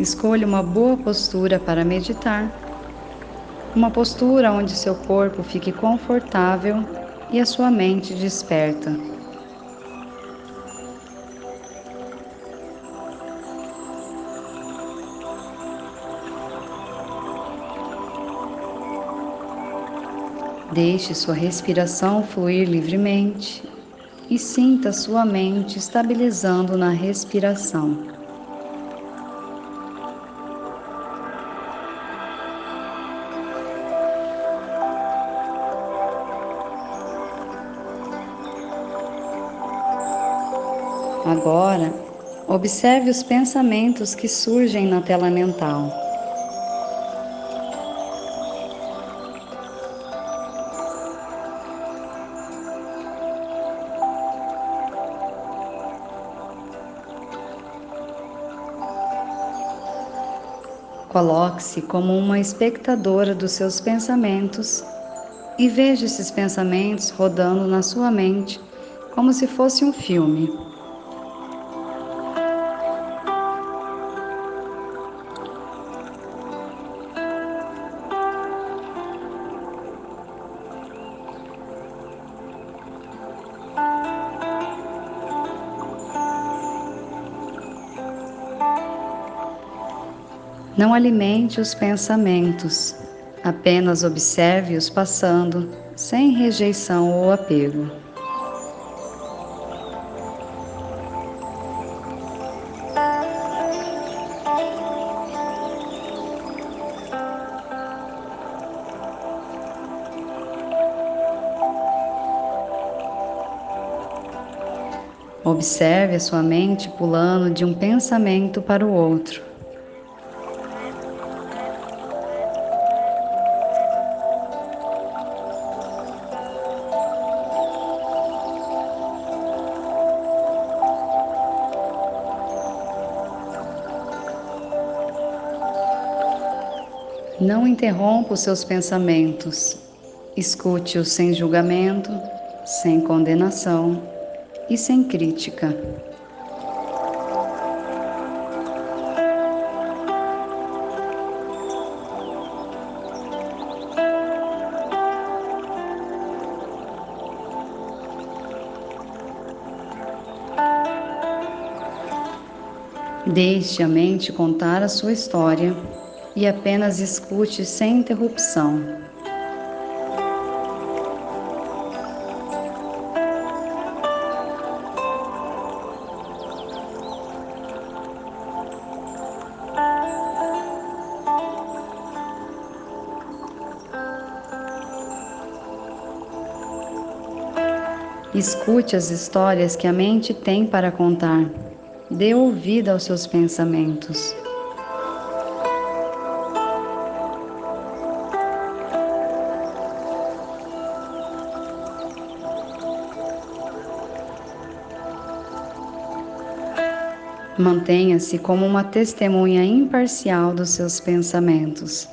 Escolha uma boa postura para meditar. Uma postura onde seu corpo fique confortável e a sua mente desperta. Deixe sua respiração fluir livremente e sinta sua mente estabilizando na respiração. Agora, observe os pensamentos que surgem na tela mental. Coloque-se como uma espectadora dos seus pensamentos e veja esses pensamentos rodando na sua mente como se fosse um filme. Não alimente os pensamentos, apenas observe-os passando, sem rejeição ou apego. Observe a sua mente pulando de um pensamento para o outro. Não interrompa os seus pensamentos. Escute-os sem julgamento, sem condenação e sem crítica. Deixe a mente contar a sua história e apenas escute sem interrupção. Escute as histórias que a mente tem para contar. Dê ouvido aos seus pensamentos. Mantenha-se como uma testemunha imparcial dos seus pensamentos.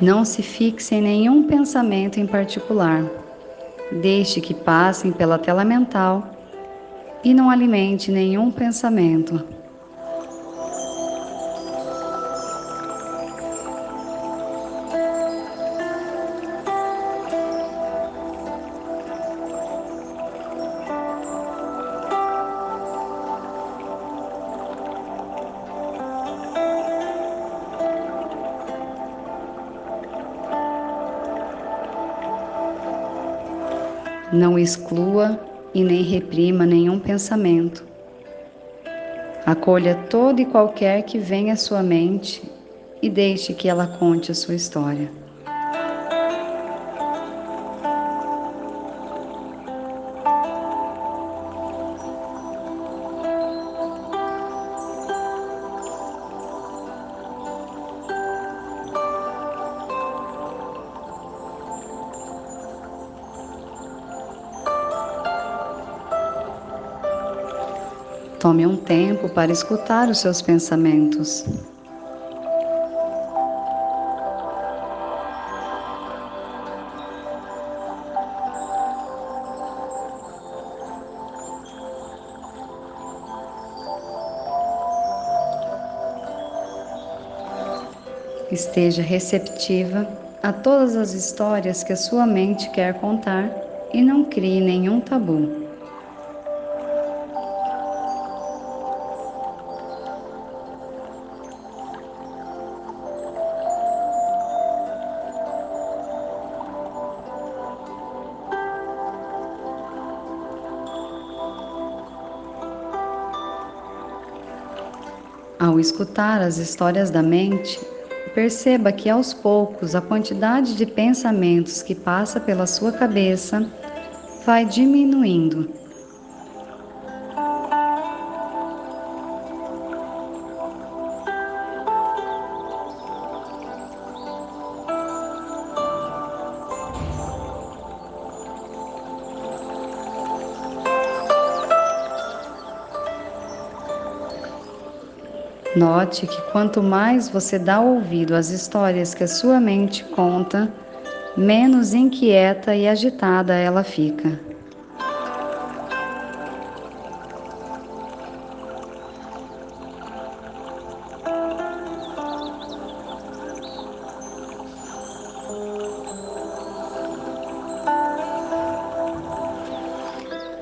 Não se fixe em nenhum pensamento em particular. Deixe que passem pela tela mental e não alimente nenhum pensamento. Não exclua e nem reprima nenhum pensamento. Acolha todo e qualquer que venha à sua mente e deixe que ela conte a sua história. Tome um tempo para escutar os seus pensamentos. Esteja receptiva a todas as histórias que a sua mente quer contar e não crie nenhum tabu. Ao escutar as histórias da mente, perceba que aos poucos a quantidade de pensamentos que passa pela sua cabeça vai diminuindo. Note que quanto mais você dá ouvido às histórias que a sua mente conta, menos inquieta e agitada ela fica.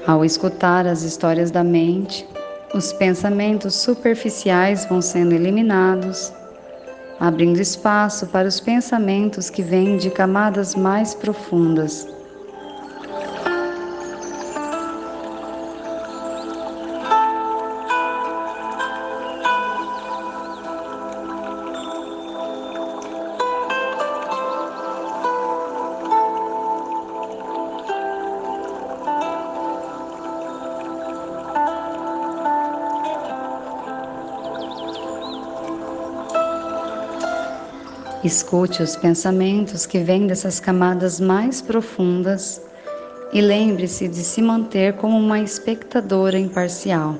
Ao escutar as histórias da mente, os pensamentos superficiais vão sendo eliminados, abrindo espaço para os pensamentos que vêm de camadas mais profundas. Escute os pensamentos que vêm dessas camadas mais profundas e lembre-se de se manter como uma espectadora imparcial.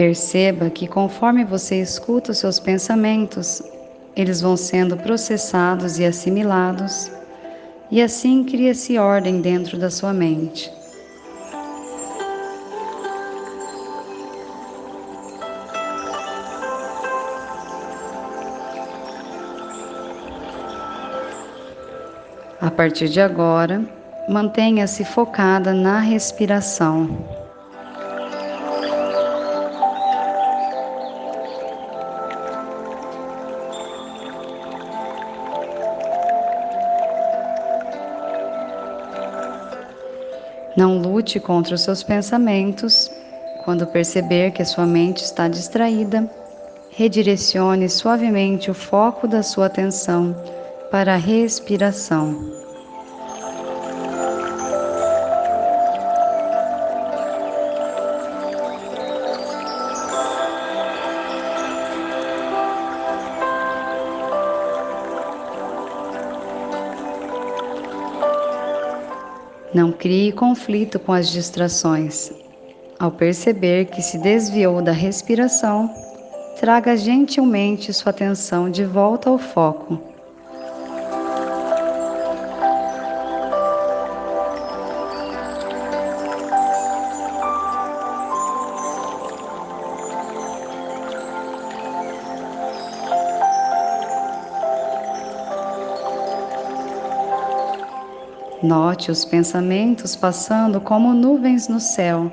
Perceba que conforme você escuta os seus pensamentos, eles vão sendo processados e assimilados, e assim cria-se ordem dentro da sua mente. A partir de agora, mantenha-se focada na respiração. Não lute contra os seus pensamentos. Quando perceber que sua mente está distraída, redirecione suavemente o foco da sua atenção para a respiração. Não crie conflito com as distrações. Ao perceber que se desviou da respiração, traga gentilmente sua atenção de volta ao foco. Note os pensamentos passando como nuvens no céu.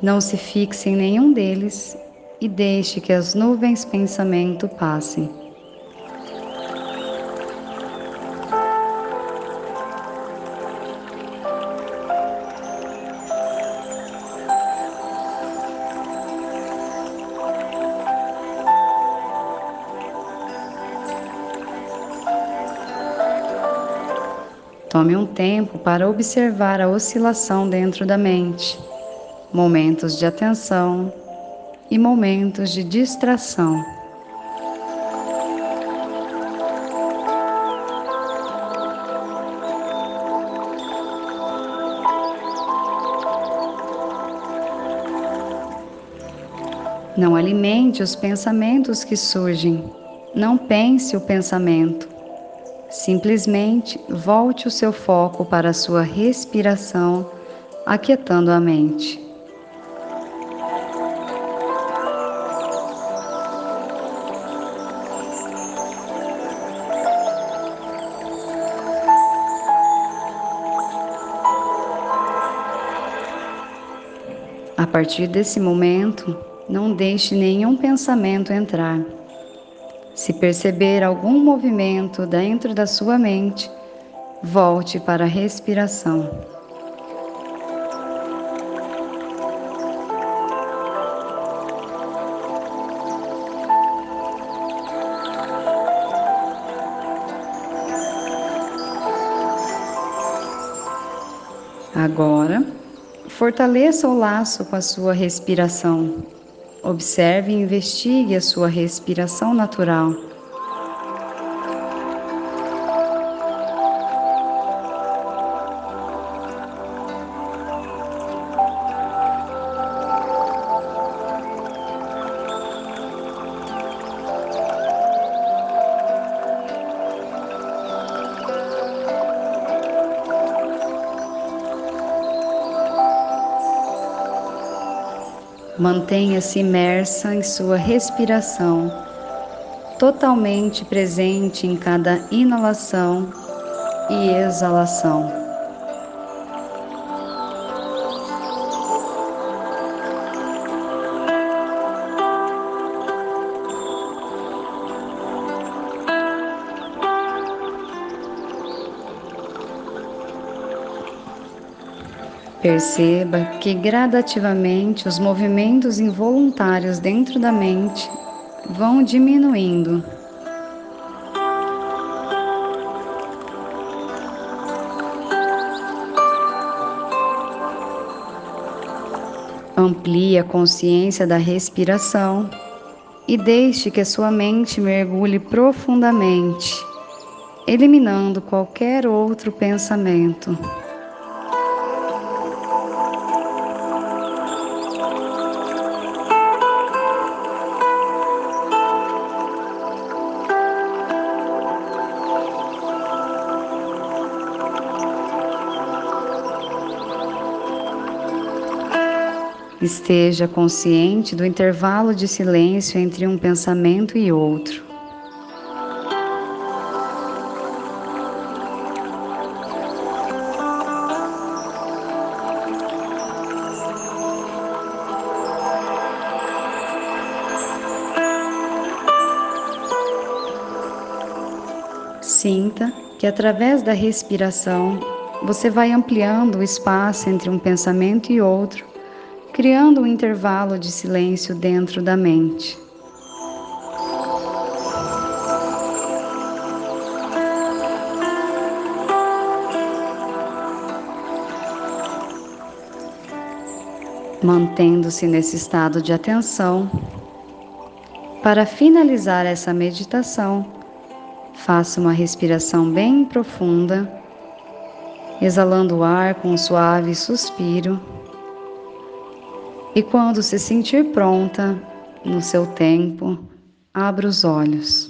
Não se fixe em nenhum deles e deixe que as nuvens pensamento passem. Tome um tempo para observar a oscilação dentro da mente, momentos de atenção e momentos de distração. Não alimente os pensamentos que surgem. Não pense o pensamento. Simplesmente volte o seu foco para a sua respiração, aquietando a mente. A partir desse momento, não deixe nenhum pensamento entrar. Se perceber algum movimento dentro da sua mente, volte para a respiração. Agora, fortaleça o laço com a sua respiração Observe e investigue a sua respiração natural. Mantenha-se imersa em sua respiração, totalmente presente em cada inalação e exalação. Perceba que gradativamente os movimentos involuntários dentro da mente vão diminuindo. Amplie a consciência da respiração e deixe que sua mente mergulhe profundamente, eliminando qualquer outro pensamento. Esteja consciente do intervalo de silêncio entre um pensamento e outro. Sinta que através da respiração você vai ampliando o espaço entre um pensamento e outro criando um intervalo de silêncio dentro da mente. Mantendo-se nesse estado de atenção, para finalizar essa meditação, faça uma respiração bem profunda, exalando o ar com um suave suspiro e quando se sentir pronta, no seu tempo, abra os olhos.